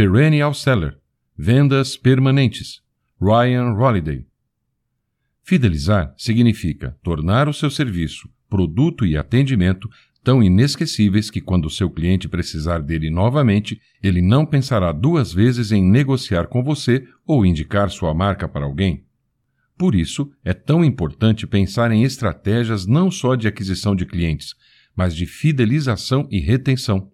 Perennial Seller, vendas permanentes, Ryan Holiday. Fidelizar significa tornar o seu serviço, produto e atendimento tão inesquecíveis que quando seu cliente precisar dele novamente, ele não pensará duas vezes em negociar com você ou indicar sua marca para alguém. Por isso, é tão importante pensar em estratégias não só de aquisição de clientes, mas de fidelização e retenção.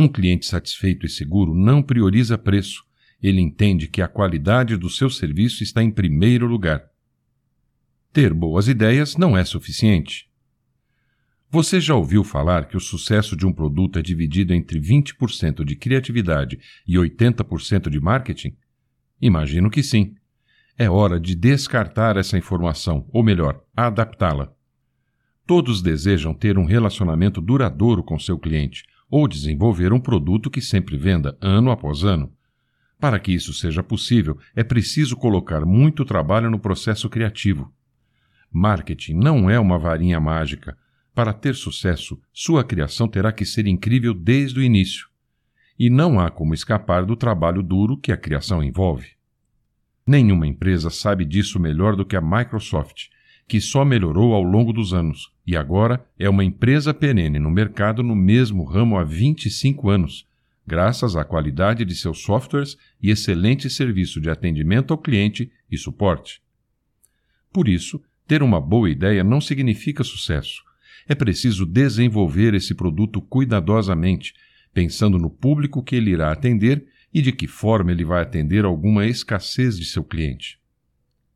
Um cliente satisfeito e seguro não prioriza preço, ele entende que a qualidade do seu serviço está em primeiro lugar. Ter boas ideias não é suficiente. Você já ouviu falar que o sucesso de um produto é dividido entre 20% de criatividade e 80% de marketing? Imagino que sim. É hora de descartar essa informação, ou melhor, adaptá-la. Todos desejam ter um relacionamento duradouro com seu cliente ou desenvolver um produto que sempre venda ano após ano. Para que isso seja possível, é preciso colocar muito trabalho no processo criativo. Marketing não é uma varinha mágica para ter sucesso, sua criação terá que ser incrível desde o início. E não há como escapar do trabalho duro que a criação envolve. Nenhuma empresa sabe disso melhor do que a Microsoft, que só melhorou ao longo dos anos e agora é uma empresa perene no mercado no mesmo ramo há 25 anos, graças à qualidade de seus softwares e excelente serviço de atendimento ao cliente e suporte. Por isso, ter uma boa ideia não significa sucesso, é preciso desenvolver esse produto cuidadosamente, pensando no público que ele irá atender e de que forma ele vai atender alguma escassez de seu cliente.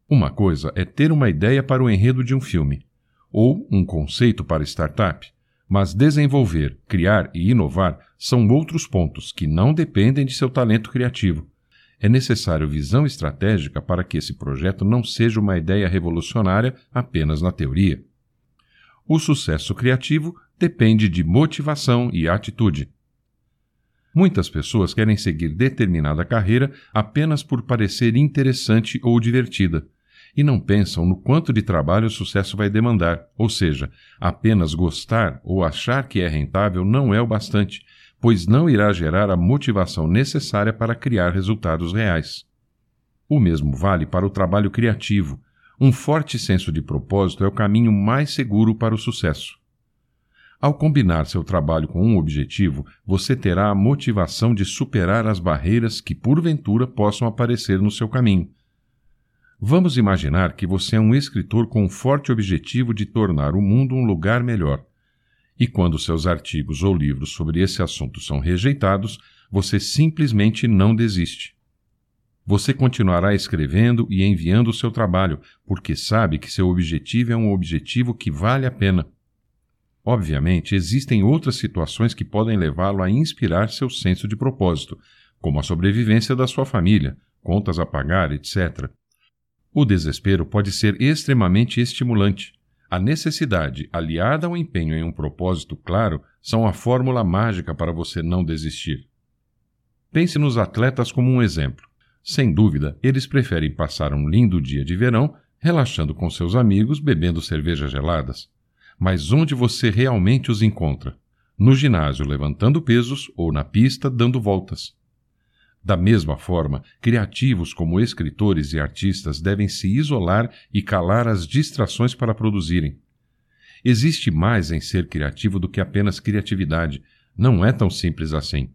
Uma coisa é ter uma ideia para o enredo de um filme, ou um conceito para startup, mas desenvolver, criar e inovar são outros pontos que não dependem de seu talento criativo. É necessário visão estratégica para que esse projeto não seja uma ideia revolucionária apenas na teoria. O sucesso criativo depende de motivação e atitude. Muitas pessoas querem seguir determinada carreira apenas por parecer interessante ou divertida, e não pensam no quanto de trabalho o sucesso vai demandar, ou seja, apenas gostar ou achar que é rentável não é o bastante, pois não irá gerar a motivação necessária para criar resultados reais. O mesmo vale para o trabalho criativo, um forte senso de propósito é o caminho mais seguro para o sucesso. Ao combinar seu trabalho com um objetivo, você terá a motivação de superar as barreiras que porventura possam aparecer no seu caminho. Vamos imaginar que você é um escritor com um forte objetivo de tornar o mundo um lugar melhor. E quando seus artigos ou livros sobre esse assunto são rejeitados, você simplesmente não desiste. Você continuará escrevendo e enviando o seu trabalho, porque sabe que seu objetivo é um objetivo que vale a pena. Obviamente, existem outras situações que podem levá-lo a inspirar seu senso de propósito, como a sobrevivência da sua família, contas a pagar, etc. O desespero pode ser extremamente estimulante. A necessidade, aliada ao empenho em um propósito claro, são a fórmula mágica para você não desistir. Pense nos atletas como um exemplo. Sem dúvida, eles preferem passar um lindo dia de verão relaxando com seus amigos, bebendo cervejas geladas. Mas onde você realmente os encontra? No ginásio levantando pesos ou na pista dando voltas. Da mesma forma, criativos como escritores e artistas devem se isolar e calar as distrações para produzirem. Existe mais em ser criativo do que apenas criatividade. Não é tão simples assim.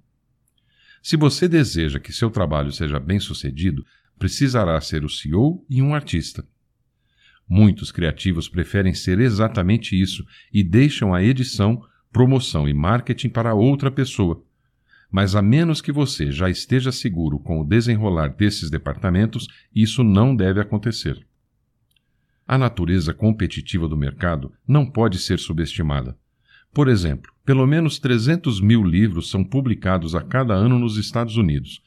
Se você deseja que seu trabalho seja bem sucedido, precisará ser o CEO e um artista. Muitos criativos preferem ser exatamente isso e deixam a edição, promoção e marketing para outra pessoa. Mas a menos que você já esteja seguro com o desenrolar desses departamentos, isso não deve acontecer. A natureza competitiva do mercado não pode ser subestimada. Por exemplo, pelo menos 300 mil livros são publicados a cada ano nos Estados Unidos.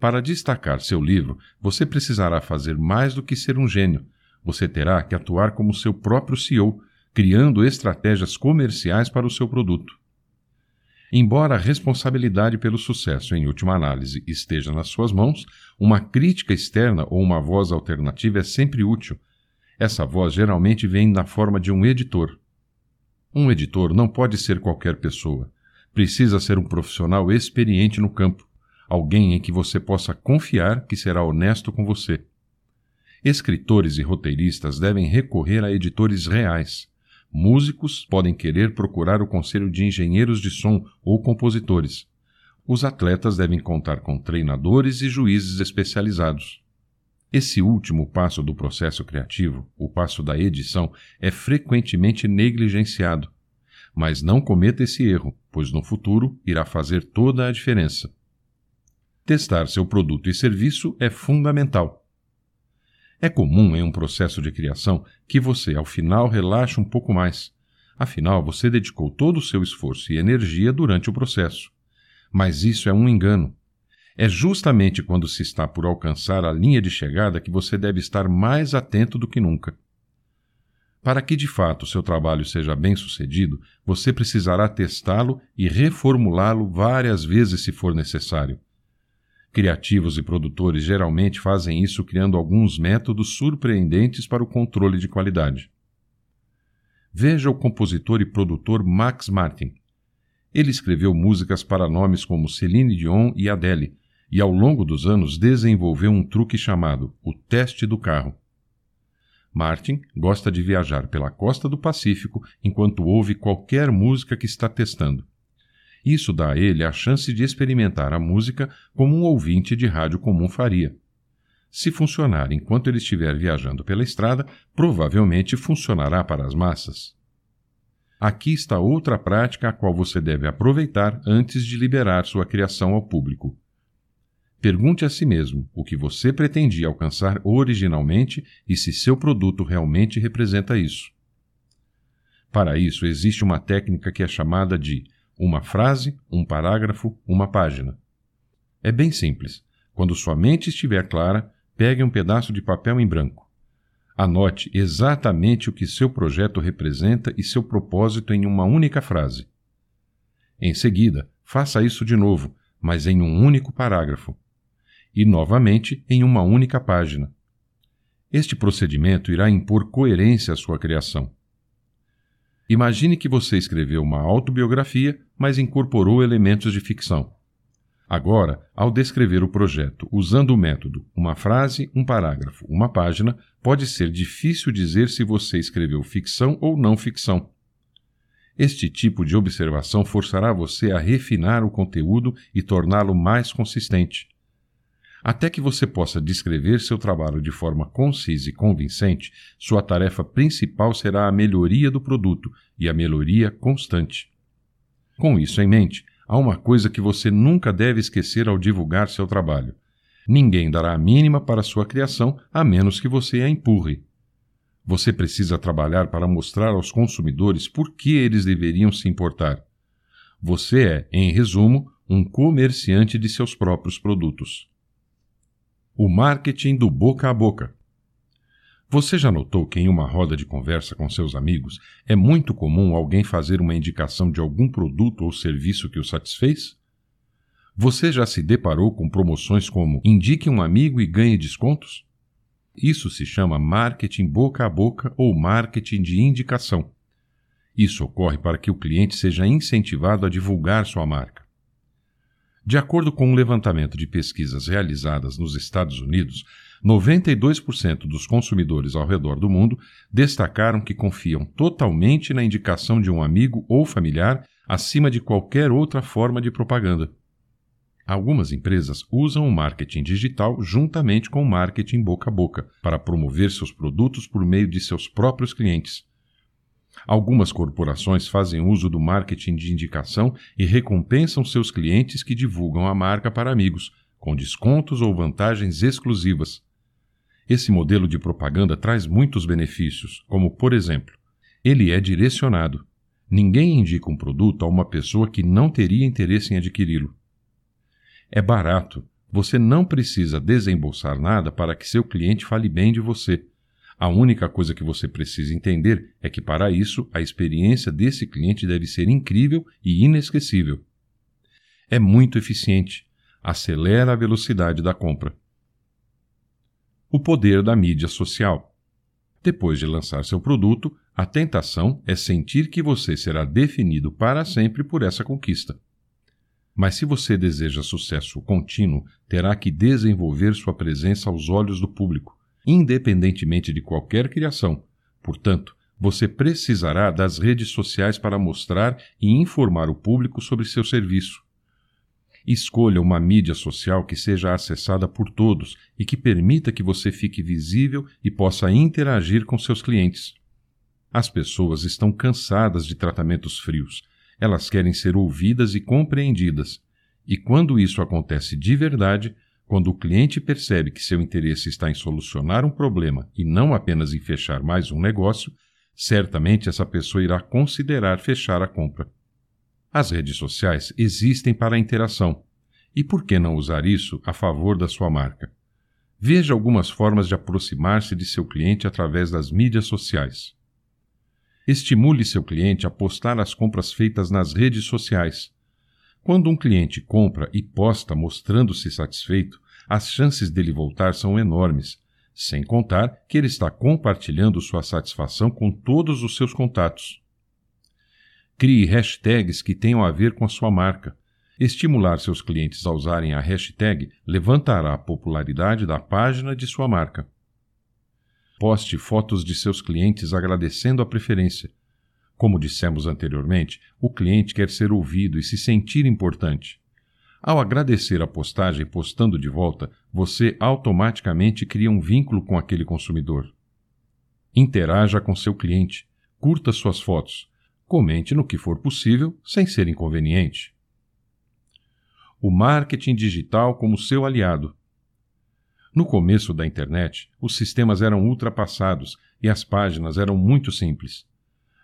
Para destacar seu livro, você precisará fazer mais do que ser um gênio. Você terá que atuar como seu próprio CEO, criando estratégias comerciais para o seu produto. Embora a responsabilidade pelo sucesso, em última análise, esteja nas suas mãos, uma crítica externa ou uma voz alternativa é sempre útil. Essa voz geralmente vem na forma de um editor. Um editor não pode ser qualquer pessoa. Precisa ser um profissional experiente no campo. alguém em que você possa confiar que será honesto com você. Escritores e roteiristas devem recorrer a editores reais. Músicos podem querer procurar o conselho de engenheiros de som ou compositores. Os atletas devem contar com treinadores e juízes especializados. Esse último passo do processo criativo, o passo da edição, é frequentemente negligenciado. Mas não cometa esse erro, pois no futuro irá fazer toda a diferença. Testar seu produto e serviço é fundamental. É comum em um processo de criação que você, ao final, relaxe um pouco mais. Afinal, você dedicou todo o seu esforço e energia durante o processo. Mas isso é um engano. É justamente quando se está por alcançar a linha de chegada que você deve estar mais atento do que nunca. Para que de fato seu trabalho seja bem sucedido, você precisará testá-lo e reformulá-lo várias vezes se for necessário. Criativos e produtores geralmente fazem isso criando alguns métodos surpreendentes para o controle de qualidade. Veja o compositor e produtor Max Martin. Ele escreveu músicas para nomes como Celine Dion e Adele, e ao longo dos anos desenvolveu um truque chamado o teste do carro. Martin gosta de viajar pela costa do Pacífico enquanto ouve qualquer música que está testando. Isso dá a ele a chance de experimentar a música como um ouvinte de rádio comum faria. Se funcionar enquanto ele estiver viajando pela estrada, provavelmente funcionará para as massas. Aqui está outra prática a qual você deve aproveitar antes de liberar sua criação ao público. Pergunte a si mesmo o que você pretendia alcançar originalmente e se seu produto realmente representa isso. Para isso, existe uma técnica que é chamada de uma frase, um parágrafo, uma página. É bem simples. Quando sua mente estiver clara, pegue um pedaço de papel em branco. Anote exatamente o que seu projeto representa e seu propósito em uma única frase. Em seguida, faça isso de novo, mas em um único parágrafo e novamente em uma única página. Este procedimento irá impor coerência à sua criação. Imagine que você escreveu uma autobiografia, mas incorporou elementos de ficção. Agora, ao descrever o projeto usando o método uma frase, um parágrafo, uma página, pode ser difícil dizer se você escreveu ficção ou não ficção. Este tipo de observação forçará você a refinar o conteúdo e torná-lo mais consistente. Até que você possa descrever seu trabalho de forma concisa e convincente, sua tarefa principal será a melhoria do produto e a melhoria constante. Com isso em mente, há uma coisa que você nunca deve esquecer ao divulgar seu trabalho. Ninguém dará a mínima para sua criação a menos que você a empurre. Você precisa trabalhar para mostrar aos consumidores por que eles deveriam se importar. Você é, em resumo, um comerciante de seus próprios produtos. O marketing do boca a boca. Você já notou que em uma roda de conversa com seus amigos é muito comum alguém fazer uma indicação de algum produto ou serviço que o satisfez? Você já se deparou com promoções como indique um amigo e ganhe descontos? Isso se chama marketing boca a boca ou marketing de indicação. Isso ocorre para que o cliente seja incentivado a divulgar sua marca. De acordo com um levantamento de pesquisas realizadas nos Estados Unidos, 92% dos consumidores ao redor do mundo destacaram que confiam totalmente na indicação de um amigo ou familiar acima de qualquer outra forma de propaganda. Algumas empresas usam o marketing digital juntamente com o marketing boca a boca para promover seus produtos por meio de seus próprios clientes. Algumas corporações fazem uso do marketing de indicação e recompensam seus clientes que divulgam a marca para amigos, com descontos ou vantagens exclusivas. Esse modelo de propaganda traz muitos benefícios, como, por exemplo, ele é direcionado. Ninguém indica um produto a uma pessoa que não teria interesse em adquiri-lo. É barato. Você não precisa desembolsar nada para que seu cliente fale bem de você a única coisa que você precisa entender é que, para isso, a experiência desse cliente deve ser incrível e inesquecível. É muito eficiente, acelera a velocidade da compra. O poder da mídia social. Depois de lançar seu produto, a tentação é sentir que você será definido para sempre por essa conquista. Mas se você deseja sucesso contínuo, terá que desenvolver sua presença aos olhos do público, independentemente de qualquer criação. Portanto, você precisará das redes sociais para mostrar e informar o público sobre seu serviço. Escolha uma mídia social que seja acessada por todos e que permita que você fique visível e possa interagir com seus clientes. As pessoas estão cansadas de tratamentos frios. Elas querem ser ouvidas e compreendidas. E quando isso acontece de verdade, quando o cliente percebe que seu interesse está em solucionar um problema e não apenas em fechar mais um negócio, certamente essa pessoa irá considerar fechar a compra. As redes sociais existem para a interação. E por que não usar isso a favor da sua marca? Veja algumas formas de aproximar-se de seu cliente através das mídias sociais. Estimule seu cliente a postar as compras feitas nas redes sociais. Quando um cliente compra e posta mostrando-se satisfeito, as chances dele voltar são enormes, sem contar que ele está compartilhando sua satisfação com todos os seus contatos. Crie hashtags que tenham a ver com a sua marca. Estimular seus clientes a usarem a hashtag levantará a popularidade da página de sua marca. Poste fotos de seus clientes agradecendo a preferência. Como dissemos anteriormente, o cliente quer ser ouvido e se sentir importante. Ao agradecer a postagem postando de volta, você automaticamente cria um vínculo com aquele consumidor. Interaja com seu cliente, curta suas fotos, Comente no que for possível, sem ser inconveniente. O marketing digital como seu aliado. No começo da internet, os sistemas eram ultrapassados e as páginas eram muito simples.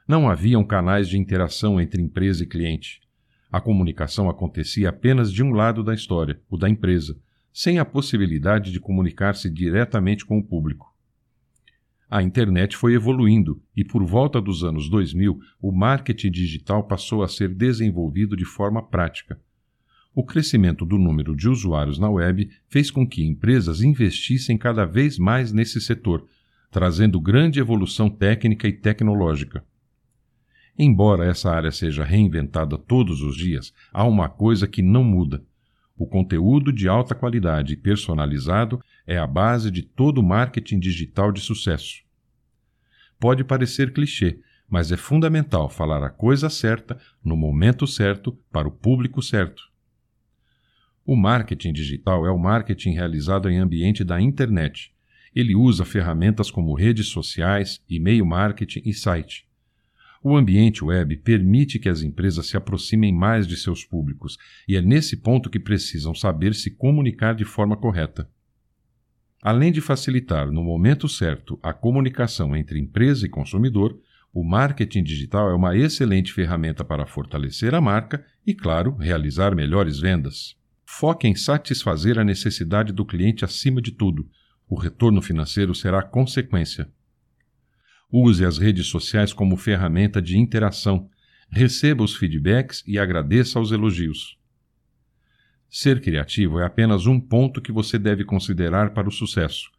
Não haviam canais de interação entre empresa e cliente. A comunicação acontecia apenas de um lado da história, o da empresa, sem a possibilidade de comunicar-se diretamente com o público. A internet foi evoluindo e, por volta dos anos 2000, o marketing digital passou a ser desenvolvido de forma prática. O crescimento do número de usuários na web fez com que empresas investissem cada vez mais nesse setor, trazendo grande evolução técnica e tecnológica. Embora essa área seja reinventada todos os dias, há uma coisa que não muda. O conteúdo de alta qualidade e personalizado é a base de todo marketing digital de sucesso. Pode parecer clichê, mas é fundamental falar a coisa certa, no momento certo, para o público certo. O marketing digital é o marketing realizado em ambiente da internet. Ele usa ferramentas como redes sociais, e-mail marketing e site. O ambiente web permite que as empresas se aproximem mais de seus públicos, e é nesse ponto que precisam saber se comunicar de forma correta. Além de facilitar, no momento certo, a comunicação entre empresa e consumidor, o marketing digital é uma excelente ferramenta para fortalecer a marca e, claro, realizar melhores vendas. Foque em satisfazer a necessidade do cliente acima de tudo. O retorno financeiro será consequência. Use as redes sociais como ferramenta de interação. Receba os feedbacks e agradeça aos elogios. Ser criativo é apenas um ponto que você deve considerar para o sucesso.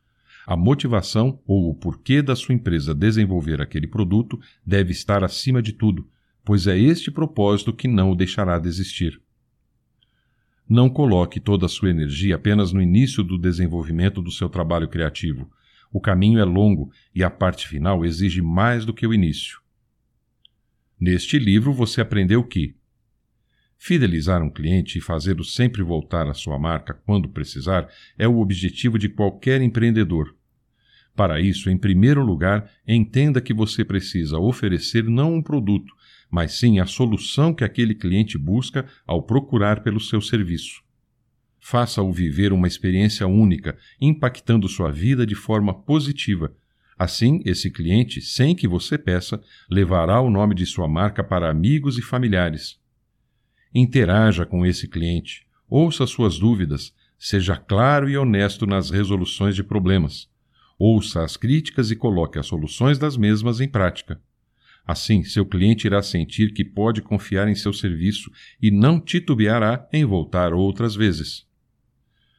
A motivação ou o porquê da sua empresa desenvolver aquele produto deve estar acima de tudo, pois é este propósito que não o deixará desistir. Não coloque toda a sua energia apenas no início do desenvolvimento do seu trabalho criativo. O caminho é longo e a parte final exige mais do que o início. Neste livro você aprendeu que Fidelizar um cliente e fazê-lo sempre voltar à sua marca quando precisar é o objetivo de qualquer empreendedor. Para isso, em primeiro lugar, entenda que você precisa oferecer não um produto, mas sim a solução que aquele cliente busca ao procurar pelo seu serviço. Faça-o viver uma experiência única, impactando sua vida de forma positiva. Assim, esse cliente, sem que você peça, levará o nome de sua marca para amigos e familiares. Interaja com esse cliente, ouça suas dúvidas, seja claro e honesto nas resoluções de problemas. Ouça as críticas e coloque as soluções das mesmas em prática. Assim, seu cliente irá sentir que pode confiar em seu serviço e não titubeará em voltar outras vezes.